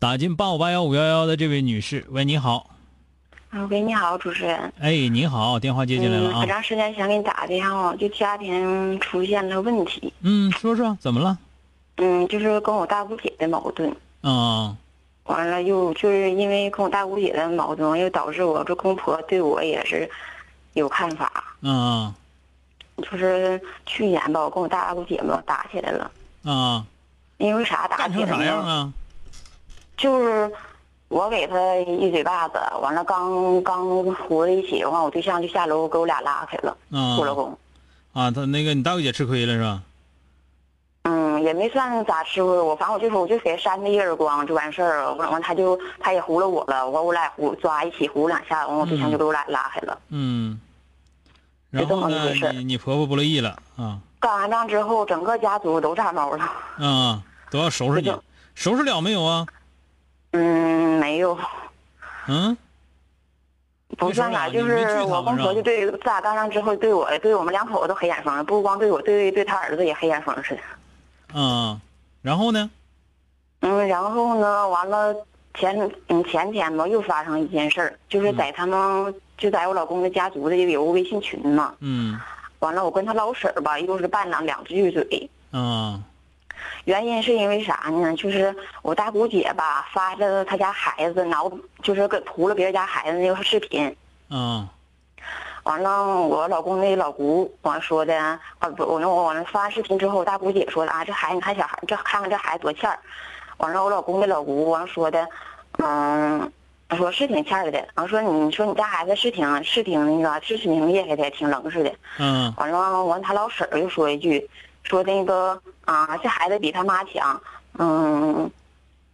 打进八五八幺五幺幺的这位女士，喂，你好。啊，喂，你好，主持人。哎，你好，电话接进来了啊。很长时间想给你打个电话，就家庭出现了问题。嗯，说说怎么了？嗯，就是跟我大姑姐的矛盾。嗯。完了，又就是因为跟我大姑姐的矛盾，又导致我这公婆对我也是有看法。嗯。就是去年吧，我跟我大姑姐嘛打起来了。啊。因为啥打起来干成啥样啊？就是我给他一嘴巴子，完了刚刚糊在一起，完我对象就下楼给我俩拉开了，我老公。啊，他那个你大姑姐吃亏了是吧？嗯，也没算咋吃亏，我反正我就说我就给他扇他一耳光就完事儿了，完完他就他也糊了我了，完我俩糊抓一起糊两下，完我对象就给我俩拉开了。嗯。然后呢？你你婆婆不乐意了啊？干完仗之后，整个家族都炸毛了。啊，都要收拾你，收拾了没有啊？嗯，没有。嗯，不算啥，就是我公婆就对自打干上之后，对我对我们两口子都黑眼风，不光对我，对对他儿子也黑眼风似的。嗯，然后呢？嗯，然后呢？完了前嗯前天吧，又发生一件事儿，就是在他们就在我老公的家族的有个微信群嘛。嗯。完了，我跟他老婶儿吧，又是拌了两句嘴。嗯。原因是因为啥呢？就是我大姑姐吧发了她家孩子挠，就是给涂了别人家孩子那个视频。嗯。完了，我老公那老姑完说的啊不，我那我完了发完视频之后，我大姑姐说的啊，这孩子你看小孩，这看看这孩子多欠儿。完了，我老公那老姑完说的，嗯，说是挺欠儿的。完说你说你家孩子是挺是挺那个是挺厉害的，挺能似的。嗯。完了，完他老婶儿又说一句。说那个啊，这孩子比他妈强，嗯，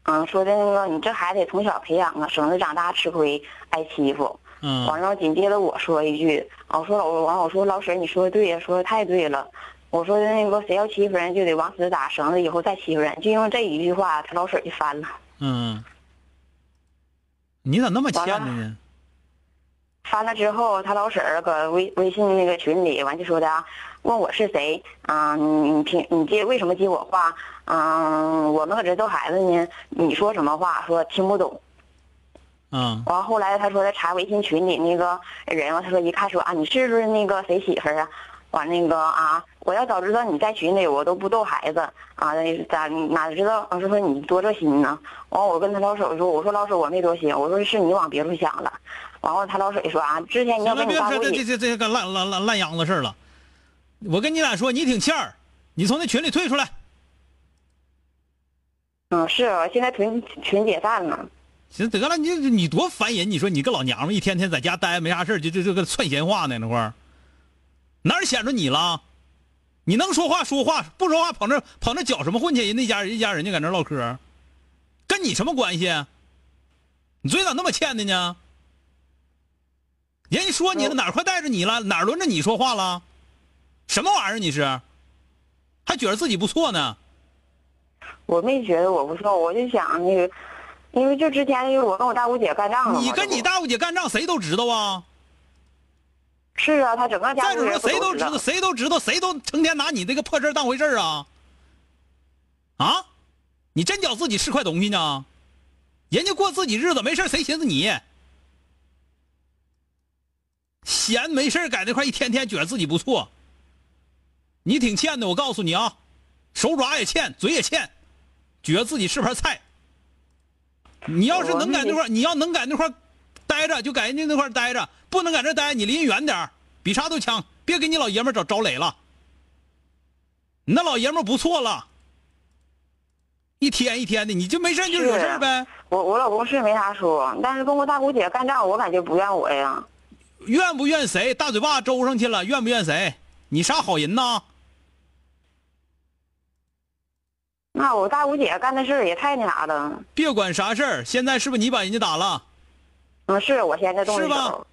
嗯，说的那个你这孩子得从小培养啊，省得长大吃亏挨欺负。嗯。完了，紧接着我说一句，我说老完，我说老婶你说的对呀，说的太对了。我说的那个谁要欺负人就得往死打，省得以后再欺负人。就因为这一句话，他老婶就翻了。嗯。你咋那么欠呢？翻了之后，他老婶儿搁微微信那个群里完就说的，问我是谁啊？你你听你接为什么接我话？嗯，我们搁这逗孩子呢，你说什么话？说听不懂。嗯。完后来他说他查微信群里那个人，他说一看说啊，你是不是那个谁媳妇儿啊？完那个啊，我要早知道你在群里，我都不逗孩子啊，咋哪知道？老师说你多热心呢。完我跟他老婶说，我说老婶我没多心，我说是你往别处想了。完后他老婶说啊，之前你要跟你大这这这这个烂烂烂烂秧子事了。我跟你俩说，你挺欠儿，你从那群里退出来。嗯，是，现在群群解散了。行得了，你你多烦人！你说你个老娘们一天天在家待没啥事就就这个串闲话呢那块儿，哪显着你了？你能说话说话，不说话跑那跑那搅什么混去？人那家人一家人家搁那唠嗑，跟你什么关系？你嘴咋那么欠的呢？人家说你了，哪块带着你了？哪轮着你说话了？什么玩意儿？你是还觉得自己不错呢？我没觉得我不错，我就想那个，因为就之前我跟我大姑姐干仗了你跟你大姑姐干仗，谁都知道啊。是啊，他整个家再者说，谁都知道，谁都知道，谁都成天拿你这个破事当回事啊。啊？你真觉自己是块东西呢？人家过自己日子没事谁寻思你？闲没事在那块一天天觉得自己不错，你挺欠的。我告诉你啊，手爪也欠，嘴也欠，觉得自己是盘菜。你要是能在那块儿，你要能在那块儿待着，就在人家那块儿待着；不能在这待，你离人远点儿比啥都强。别给你老爷们儿找找累了。你那老爷们儿不错了，一天一天的，你就没事就惹事儿呗。我我老公是没啥说，但是跟我大姑姐干仗，我感觉不怨我呀。怨不怨谁？大嘴巴周上去了，怨不怨谁？你啥好人呐？那我大姑姐干的事儿也太那啥了。别管啥事儿，现在是不是你把人家打了？嗯，是我现在动是吧。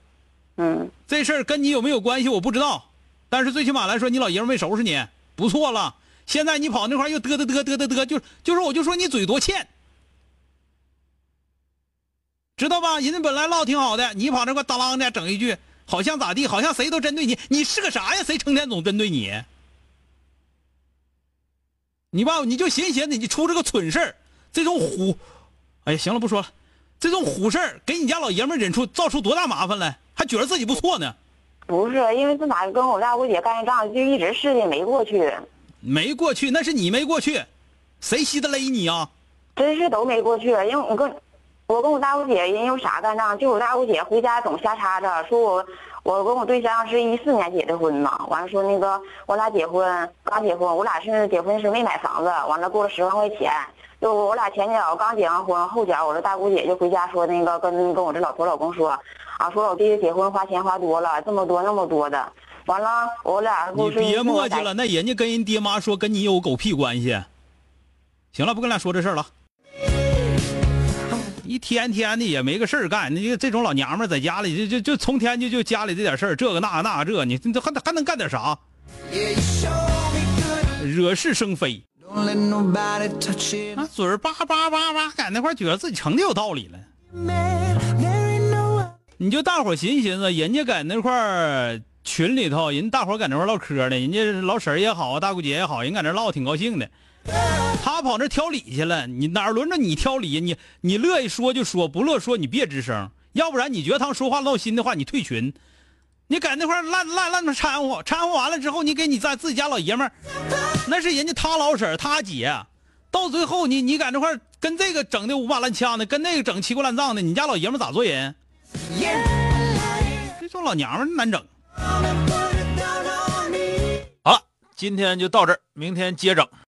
嗯，这事儿跟你有没有关系我不知道，但是最起码来说，你老爷们儿没收拾你，不错了。现在你跑那块儿又嘚嘚嘚嘚嘚嘚，就就是我就说你嘴多欠，知道吧？人家本来唠挺好的，你跑那块儿当啷的整一句，好像咋地，好像谁都针对你，你是个啥呀？谁成天总针对你？你吧，你就寻思寻思，你出这个蠢事儿，这种虎，哎呀，行了，不说了，这种虎事儿给你家老爷们儿忍出造出多大麻烦来，还觉得自己不错呢。不是，因为这哪跟我大姑姐干仗，就一直事情没过去，没过去，那是你没过去，谁稀得勒你啊？真是都没过去。因为我跟我跟我大姑姐因为啥干仗，就我大姑姐回家总瞎插着，说我我跟我对象是一四年结的婚嘛，完了说那个我俩结婚刚结婚，我俩是结婚时没买房子，完了过了十万块钱，就我俩前脚刚结完婚，后脚我这大姑姐就回家说那个跟跟我这老头老公说，啊说我弟弟结婚花钱花多了，这么多那么多的，完了我俩你不是别磨叽了，那人家跟人爹妈说跟你有狗屁关系。行了，不跟俩说这事儿了。一天天的也没个事儿干，你这种老娘们在家里就就就从天就就家里这点事儿，这个那个那个这，你这还还能干点啥？惹是生非，那嘴儿叭叭叭叭，在那块儿觉得自己成的有道理了。你就大伙儿寻思寻思，人家在那块儿群里头，人大伙儿在那块儿唠嗑呢，人家老婶儿也好，大姑姐也好，人在那唠挺高兴的。他跑那挑理去了，你哪轮着你挑理？你你乐意说就说，不乐说你别吱声，要不然你觉得他们说话闹心的话，你退群。你在那块儿烂烂烂的掺和，掺和完了之后，你给你在自己家老爷们儿，那是人家他老婶儿他姐，到最后你你在那块跟这个整的五马乱枪的，跟那个整七瓜烂账的，你家老爷们咋做人？这种老娘们难整。好了，今天就到这儿，明天接整。